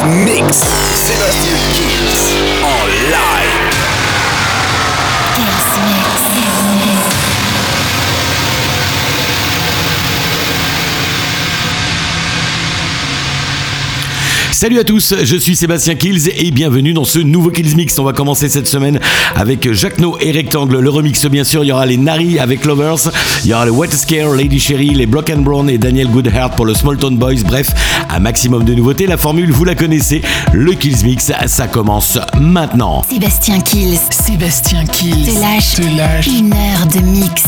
Mix. Sébastien Salut à tous, je suis Sébastien Kills et bienvenue dans ce nouveau Kills Mix. On va commencer cette semaine avec Jacques No et Rectangle. Le remix, bien sûr, il y aura les Nari avec Lovers, il y aura le Wet Scare, Lady Sherry, les Block and Brown et Daniel Goodheart pour le Small Town Boys. Bref, un maximum de nouveautés. La formule, vous la connaissez. Le Kills Mix, ça commence maintenant. Sébastien Kills Sébastien Kills te lâche, te lâche une heure de mix.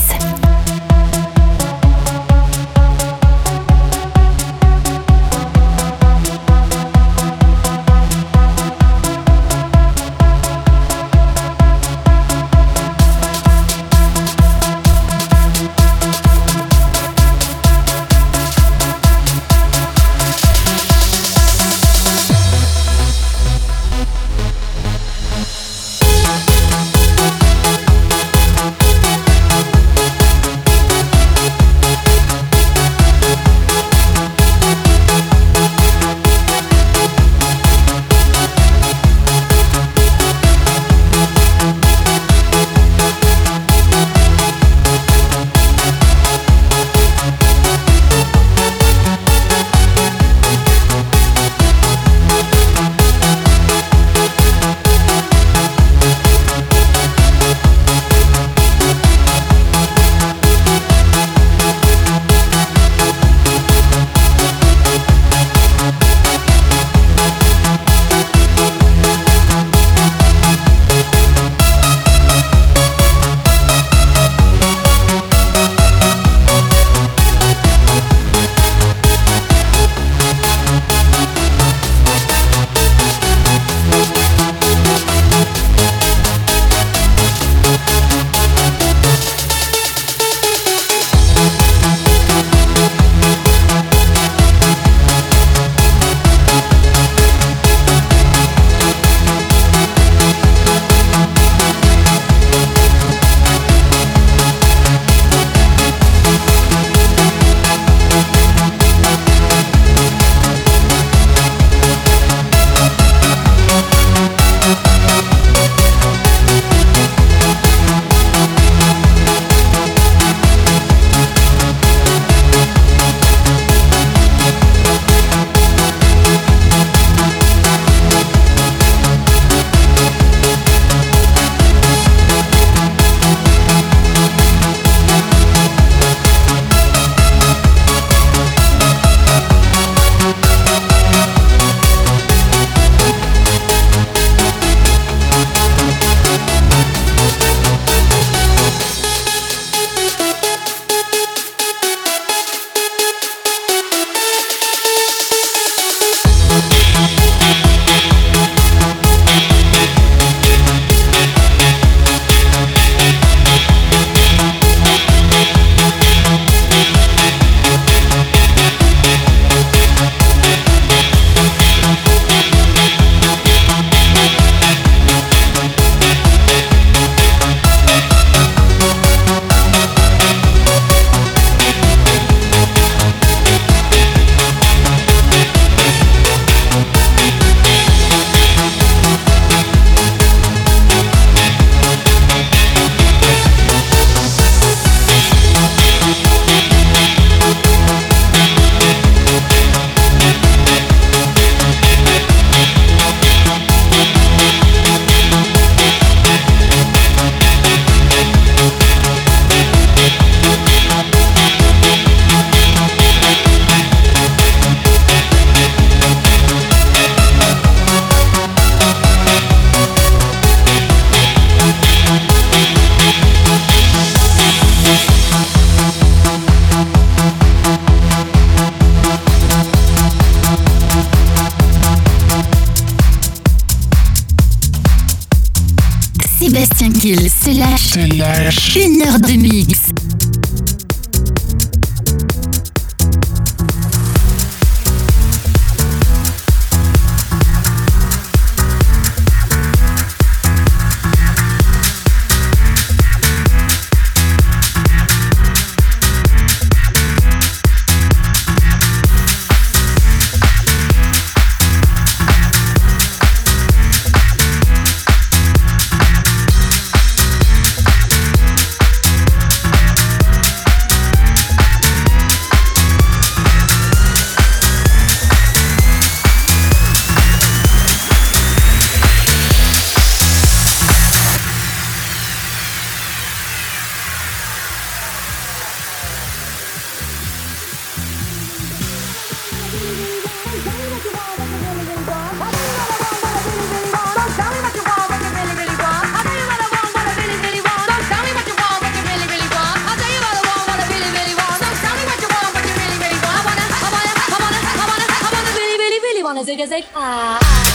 music is Ah. ah.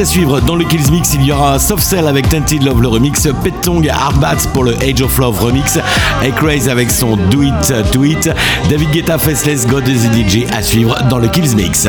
à suivre dans le Kills Mix, il y aura Soft Cell avec Tainted Love le remix, Petong Arbat pour le Age of Love remix, et Craze avec son Do It Do It, David Guetta Faceless God is the DJ à suivre dans le Kills Mix.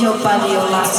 Your body, your last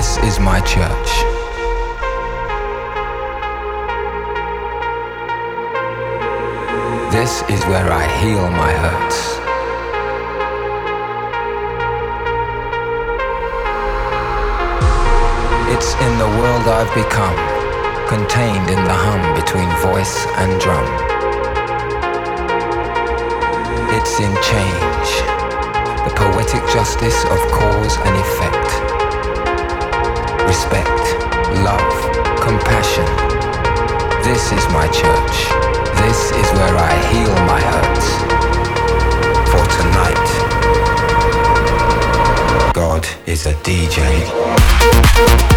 This is my church. This is where I heal my hurts. It's in the world I've become, contained in the hum between voice and drum. It's in change, the poetic justice of cause and effect respect, love, compassion. This is my church. This is where I heal my hurts. For tonight, God is a DJ.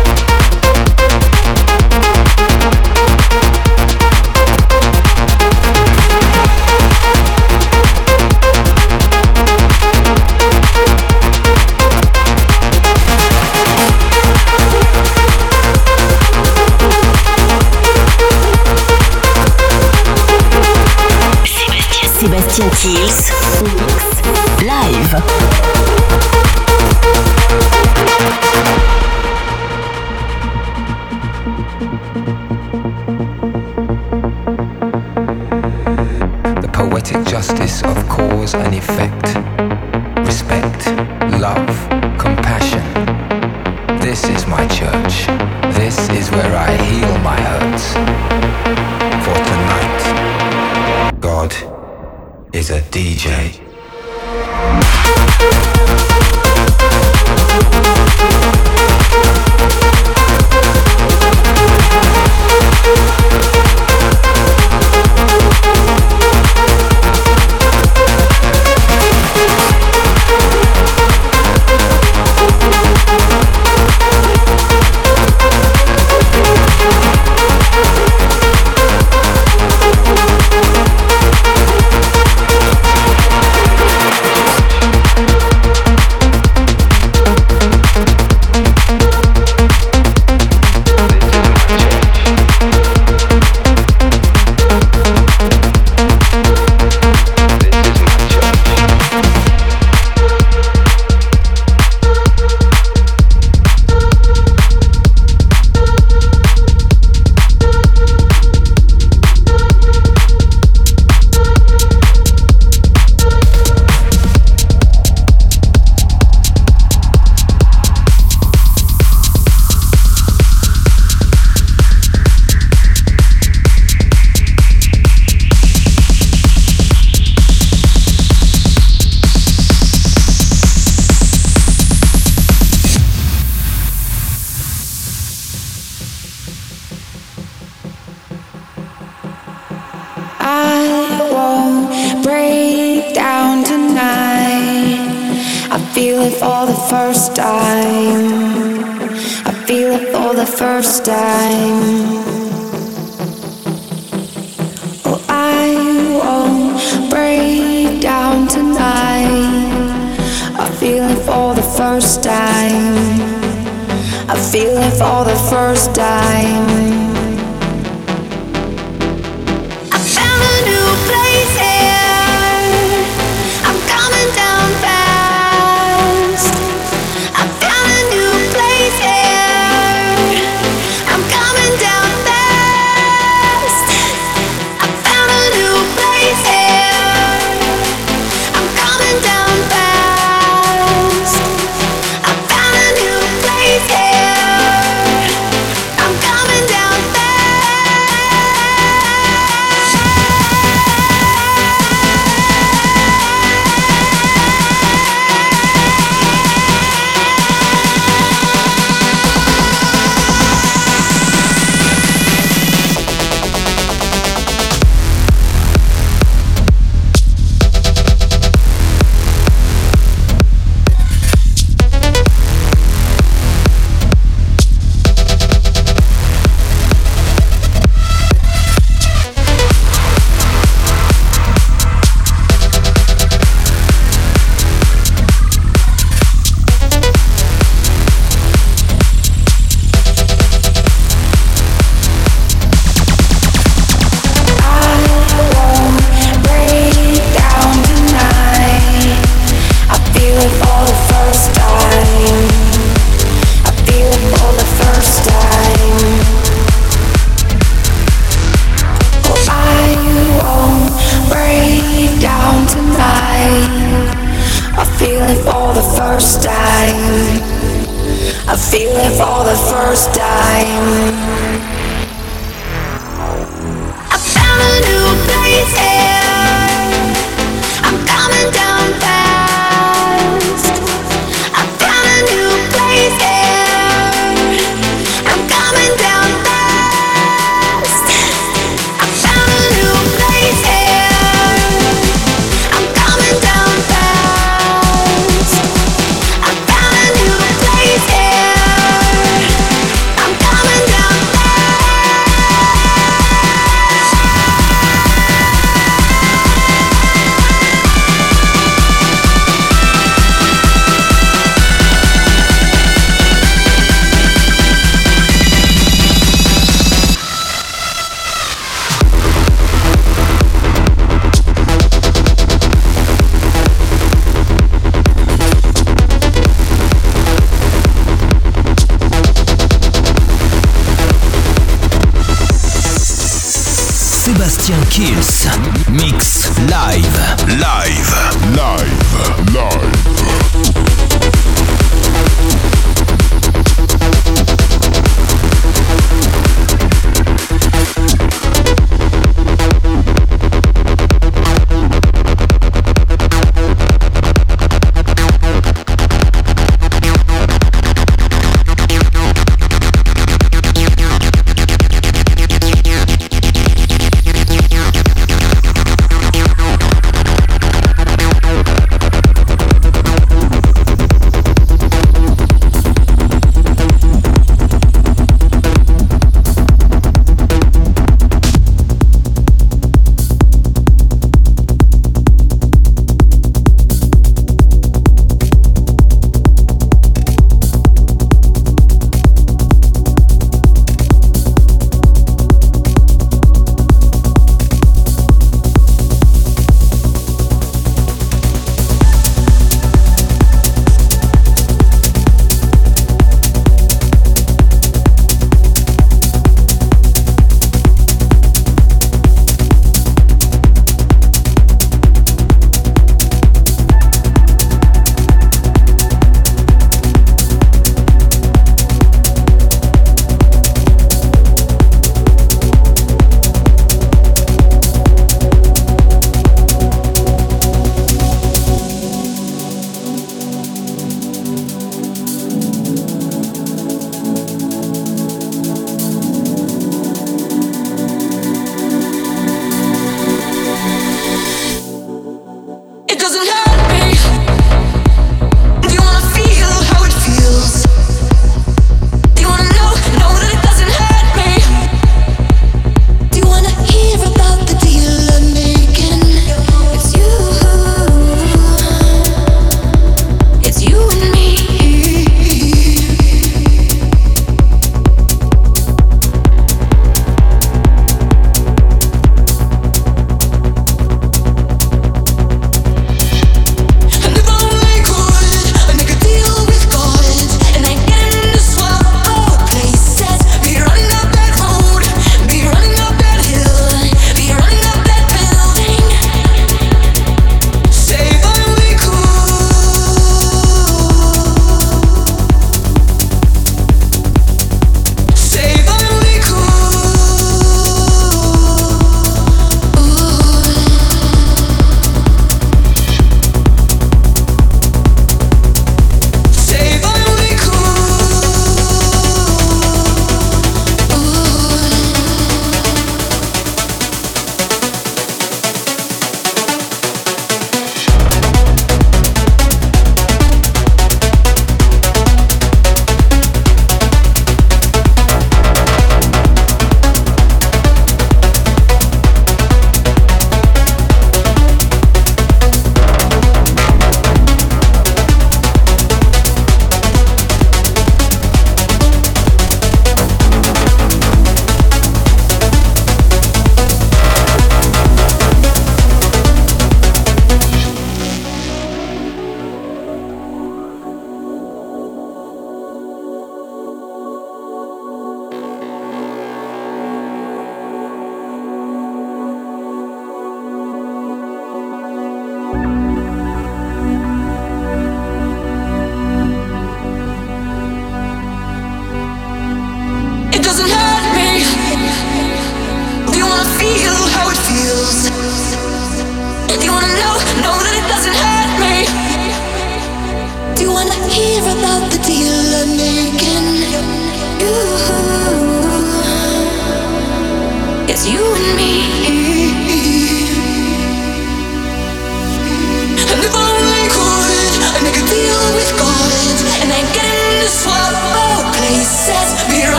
Martin Kills. Live.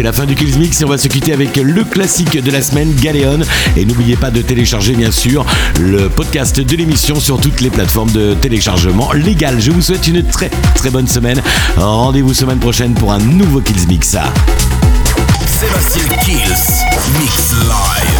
C'est la fin du Kills Mix et on va se quitter avec le classique de la semaine, Galéon. Et n'oubliez pas de télécharger, bien sûr, le podcast de l'émission sur toutes les plateformes de téléchargement légal. Je vous souhaite une très très bonne semaine. Rendez-vous semaine prochaine pour un nouveau Kills Mix. Sébastien Kills. Mix Live.